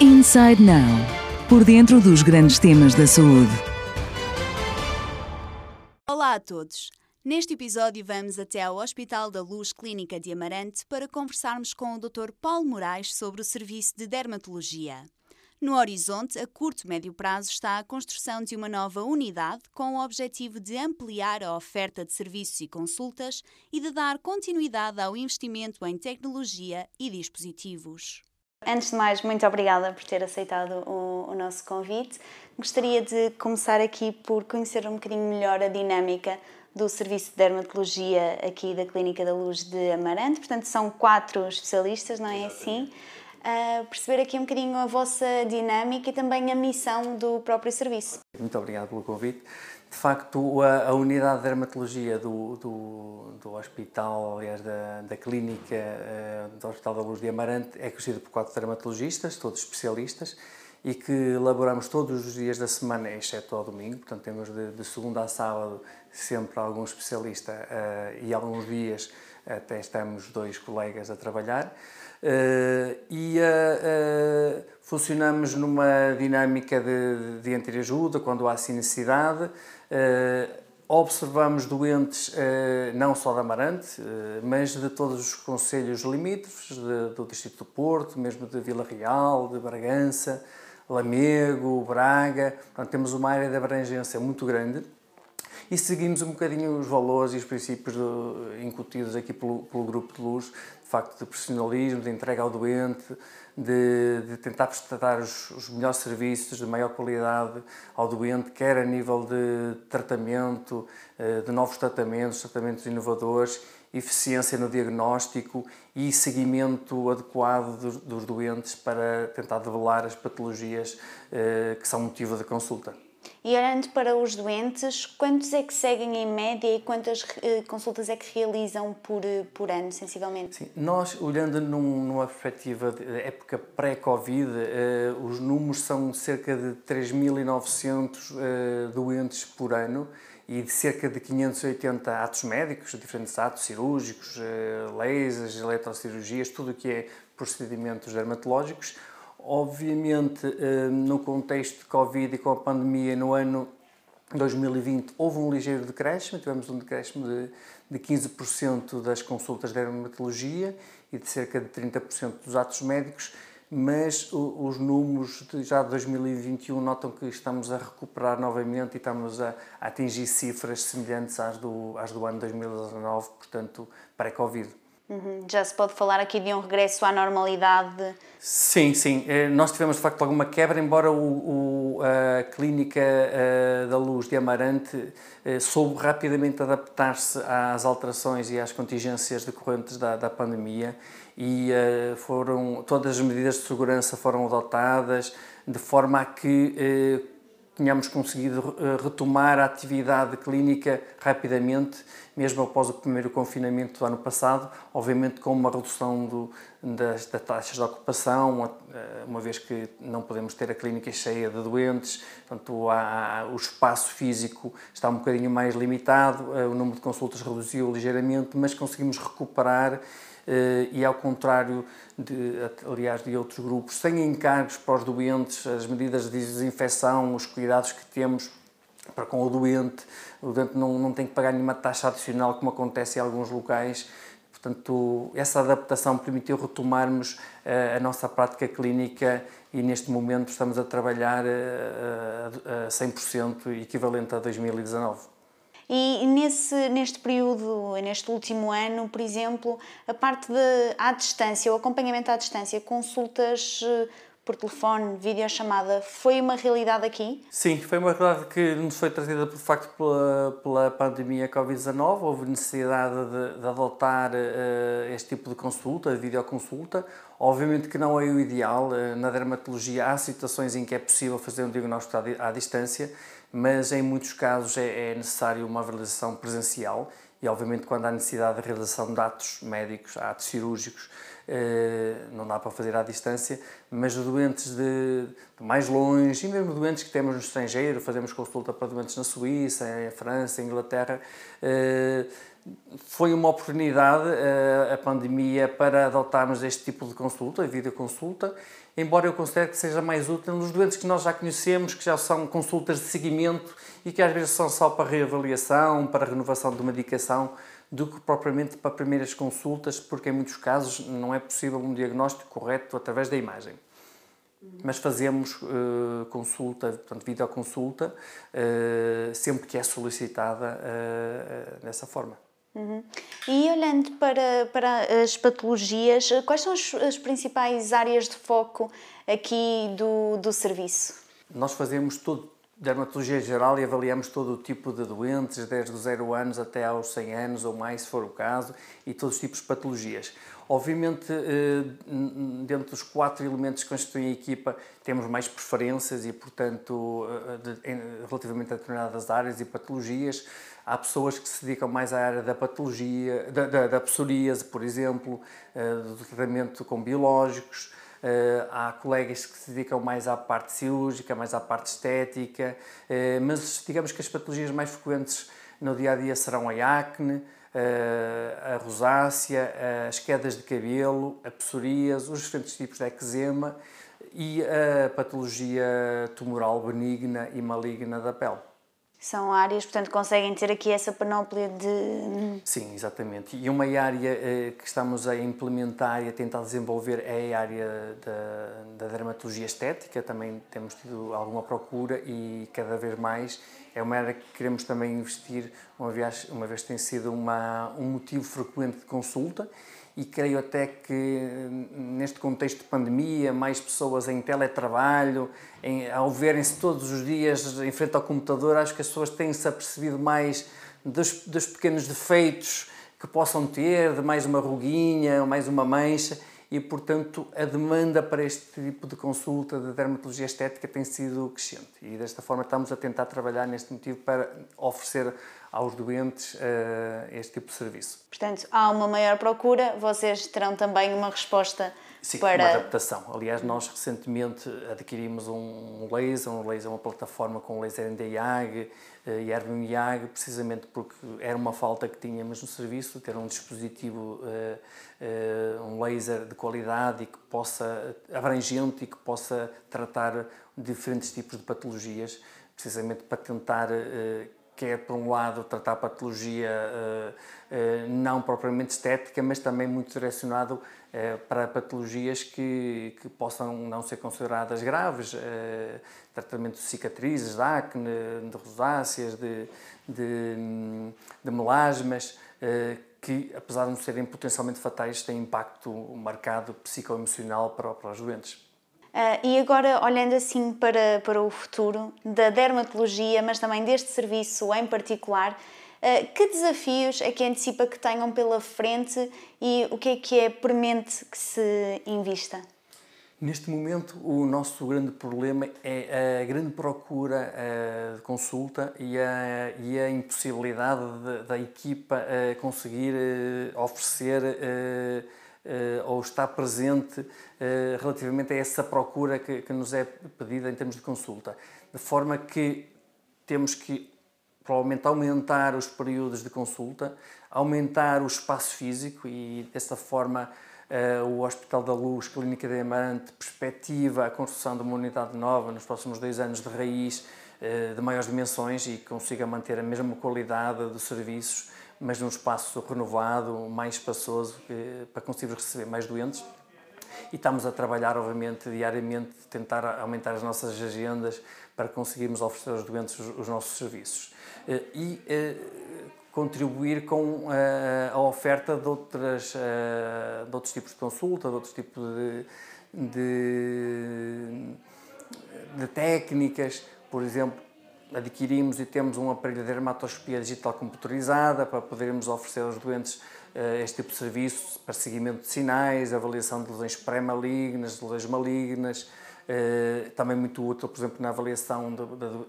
Inside Now por dentro dos grandes temas da saúde. Olá a todos. Neste episódio vamos até ao Hospital da Luz Clínica de Amarante para conversarmos com o Dr. Paulo Moraes sobre o serviço de dermatologia. No horizonte, a curto e médio prazo, está a construção de uma nova unidade com o objetivo de ampliar a oferta de serviços e consultas e de dar continuidade ao investimento em tecnologia e dispositivos. Antes de mais, muito obrigada por ter aceitado o, o, nosso convite. Gostaria de começar aqui por conhecer um bocadinho melhor a dinâmica do Serviço de Dermatologia aqui da Clínica da Luz de Amarante. Portanto, são quatro especialistas, não é assim? Uh, perceber aqui um bocadinho a vossa dinâmica e também a missão do próprio serviço. Muito obrigado pelo convite. De facto, a, a unidade de dermatologia do, do, do, hospital, aliás, da, da clínica uh, do Hospital da Luz de Amarante é conhecida por quatro dermatologistas, todos especialistas, e que elaboramos todos os dias da semana, exceto ao domingo, portanto temos de, de segunda a sábado sempre algum especialista uh, e alguns dias até estamos dois colegas a trabalhar. Uh, e uh, funcionamos numa dinâmica de, de entreajuda quando há assim necessidade. Observamos doentes não só da Amarante, mas de todos os conselhos limítrofes, do Distrito do Porto, mesmo de Vila Real, de Bragança, Lamego, Braga. Portanto, temos uma área de abrangência muito grande e seguimos um bocadinho os valores e os princípios do, incutidos aqui pelo, pelo Grupo de Luz, de facto de profissionalismo, de entrega ao doente, de, de tentar prestar os, os, melhores serviços de maior qualidade ao doente, quer a nível de tratamento, eh, de novos tratamentos, tratamentos inovadores, eficiência no diagnóstico e seguimento adequado dos, dos doentes para tentar develar as patologias eh, que são motivo de consulta. E olhando para os doentes, quantos é que seguem em média e quantas eh, consultas é que realizam por, eh, por ano, sensivelmente? Sim, nós, olhando num, numa perspectiva de época pré-Covid, eh, os números são cerca de 3.900 eh, doentes por ano e de cerca de 580 atos médicos, diferentes atos cirúrgicos, lasers, eletrocirurgias, tudo o que é procedimentos dermatológicos Obviamente, eh, no contexto de Covid e com a pandemia no ano 2020 houve um ligeiro decréscimo, tivemos um decréscimo de, de 15% das consultas de dermatologia e de cerca de 30% dos atos médicos, mas os números de, já de 2021 notam que estamos a recuperar novamente e estamos a, a atingir cifras semelhantes às do, às do ano 2019, portanto, pré-Covid. Uhum. Já se pode falar aqui de um regresso à normalidade? Sim, sim. Eh, nós tivemos de facto alguma quebra, embora o, o a Clínica eh, da Luz de Amarante eh, soube rapidamente adaptar-se às alterações e às contingências decorrentes da, da pandemia e foram todas as medidas de segurança foram adotadas de forma a que tínhamos conseguido retomar a atividade clínica rapidamente mesmo após o primeiro confinamento do ano passado, obviamente com uma redução do, das, das, taxas de ocupação, eh, uma vez que não podemos ter a clínica cheia de doentes, portanto há, o espaço físico está um bocadinho mais limitado, eh, o número de consultas reduziu ligeiramente, mas conseguimos recuperar eh, e ao contrário de, aliás, de outros grupos, sem encargos para os doentes, as medidas de desinfecção, os cuidados que temos para com o doente, o doente não, não tem que pagar nenhuma taxa adicional, como acontece em alguns locais. Portanto, essa adaptação permitiu retomarmos uh, a nossa prática clínica e neste momento estamos a trabalhar uh, a 100% equivalente a 2019. E nesse, neste período, neste último ano, por exemplo, a parte de à distância, o acompanhamento à distância, consultas uh, por telefone, videochamada, foi uma realidade aqui? Sim, foi uma realidade que nos foi trazida por facto pela, pela pandemia Covid-19. Houve necessidade de, de adotar uh, este tipo de consulta, de videoconsulta. Obviamente que não é o ideal. Uh, na dermatologia há situações em que é possível fazer um diagnóstico à, à distância, mas em muitos casos é, é necessário uma avaliação presencial e obviamente quando há necessidade de realização de atos médicos, atos cirúrgicos, eh, não dá para fazer à distância, mas doentes de, de, mais longe e mesmo doentes que temos no estrangeiro, fazemos consulta para doentes na Suíça, em França, em Inglaterra, eh, foi uma oportunidade uh, a pandemia para adotarmos este tipo de consulta, a videoconsulta, embora eu considere que seja mais útil nos doentes que nós já conhecemos, que já são consultas de seguimento e que às vezes são só para reavaliação, para renovação de medicação, do que propriamente para primeiras consultas, porque em muitos casos não é possível um diagnóstico correto através da imagem. Mas fazemos uh, consulta, portanto, videoconsulta, uh, sempre que é solicitada uh, dessa forma. Uhum. E olhando para, para as patologias, quais são as, as principais áreas de foco aqui do, do serviço? Nós fazemos todo dermatologia geral e avaliamos todo o tipo de doentes, desde os 0 anos até aos 100 anos ou mais, se for o caso, e todos os tipos de patologias. Obviamente, eh, dentro dos quatro elementos que constituem a equipa, temos mais preferências e, portanto, eh, relativamente a determinadas áreas e patologias. Há pessoas que se dedicam mais à área da patologia, da, da, da psoríase, por exemplo, eh, do tratamento com biológicos. Uh, há colegas que se dedicam mais à parte cirúrgica, mais à parte estética, uh, mas digamos que as patologias mais frequentes no dia a dia serão a acne, uh, a rosácea, as quedas de cabelo, a psoríase, os diferentes tipos de eczema e a patologia tumoral benigna e maligna da pele. São áreas, portanto, conseguem ter aqui essa panóplia de. Sim, exatamente. E uma área eh, que estamos a implementar e a tentar desenvolver é a área da, da dermatologia estética. Também temos tido alguma procura e cada vez mais é uma área que queremos também investir, uma vez, uma vez tem sido uma, um motivo frequente de consulta e creio até que neste contexto de pandemia, mais pessoas em teletrabalho, em, ao verem-se todos os dias em frente ao computador, acho que as pessoas têm-se apercebido mais dos, dos pequenos defeitos que possam ter, de mais uma ruguinha, mais uma mancha, e portanto a demanda para este tipo de consulta de dermatologia estética tem sido crescente. E desta forma estamos a tentar trabalhar neste motivo para oferecer aos doentes uh, este tipo de serviço. Portanto, há uma maior procura, vocês terão também uma resposta Sim, para... uma adaptação. Aliás, nós recentemente adquirimos um laser, um laser, uma plataforma com laser NDIAG eh, e Erbium IAG, precisamente porque era uma falta que tínhamos no serviço, ter um dispositivo, uh, um laser de qualidade e que possa, abrangente e que possa tratar diferentes tipos de patologias, precisamente para tentar quer, por um lado, tratar patologia uh, uh, não propriamente estética, mas também muito direcionado uh, para patologias que, que possam não ser consideradas graves, tratamento de cicatrizes, de acne, de rosáceas, de, de, de melasmas, que, apesar de não serem potencialmente fatais, têm impacto marcado psicoemocional para, para os doentes. Uh, e agora, olhando assim para, para o futuro da dermatologia, mas também deste serviço em particular, uh, que desafios é que antecipa que tenham pela frente e o que é que é premente que se invista? Neste momento, o nosso grande problema é a grande procura uh, de consulta e a, e a impossibilidade de, da equipa conseguir oferecer ou está presente uh, relativamente a essa procura que, que, nos é pedida em termos de consulta. De forma que temos que provavelmente aumentar os períodos de consulta, aumentar o espaço físico e dessa forma uh, o Hospital da Luz, Clínica de Amarante, perspectiva a construção de uma unidade nova nos próximos dois anos de raiz de maiores dimensões e consiga manter a mesma qualidade de serviços mas num espaço renovado, mais espaçoso, para conseguirmos receber mais doentes. E estamos a trabalhar, obviamente, diariamente, tentar aumentar as nossas agendas para conseguirmos oferecer aos doentes os, os nossos serviços. Eh, e eh, contribuir com eh, a oferta de, outras, de outros tipos de consulta, de outros tipos de, de, de técnicas, por exemplo, adquirimos e temos um aparelho de dermatoscopia digital computadorizada para podermos oferecer aos doentes uh, este tipo de serviço para seguimento de sinais, avaliação de lesões pré-malignas, de lesões malignas, uh, também muito útil, por exemplo, na avaliação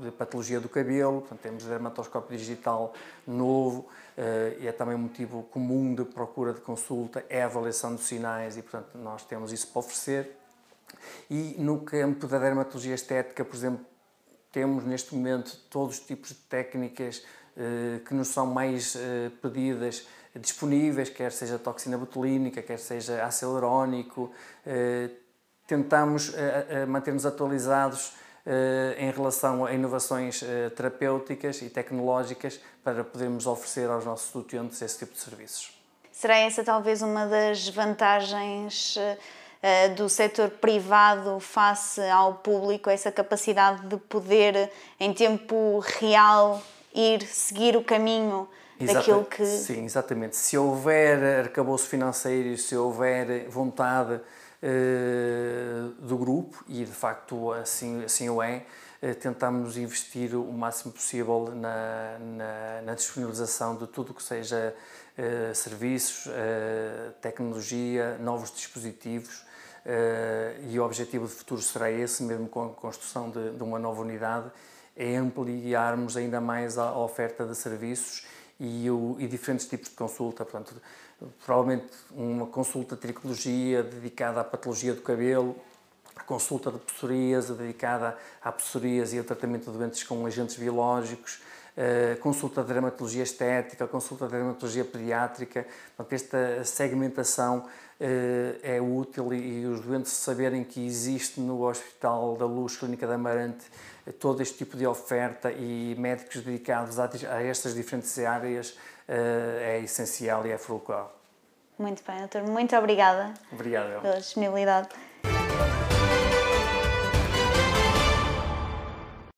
de patologia do cabelo, portanto, temos dermatoscópio digital novo uh, e é também um motivo comum de procura de consulta, é a avaliação dos sinais e, portanto, nós temos isso para oferecer. E no campo da dermatologia estética, por exemplo, temos neste momento todos os tipos de técnicas que nos são mais pedidas disponíveis, quer seja toxina botulínica, quer seja ácido hialurónico. Tentamos manter-nos atualizados em relação a inovações terapêuticas e tecnológicas para podermos oferecer aos nossos utentes esse tipo de serviços. Será essa talvez uma das vantagens eh, do setor privado face ao público, essa capacidade de poder, em tempo real, ir seguir o caminho Exata, daquilo que. Sim, exatamente. Se houver arcabouço financeiro, se houver vontade uh, do grupo, e de facto assim, assim o é, uh, tentamos investir o máximo possível na, na, na disponibilização de tudo o que seja serviços, tecnologia, novos dispositivos e o objetivo de futuro será esse, mesmo com a construção de, de uma nova unidade, é ampliarmos ainda mais a, a oferta de serviços e, o, e, diferentes tipos de consulta. Portanto, provavelmente uma consulta de tricologia dedicada à patologia do cabelo, a consulta de psoríase dedicada à psoríase e ao tratamento de doentes com agentes biológicos, Uh, consulta de dermatologia estética, consulta de dermatologia pediátrica, portanto, esta segmentação é útil e, os doentes saberem que existe no Hospital da Luz Clínica da Amarante todo este tipo de oferta e médicos dedicados a, a estas diferentes áreas é essencial e é fulcral. Muito bem, doutor. Muito obrigada. Obrigado. Pela disponibilidade.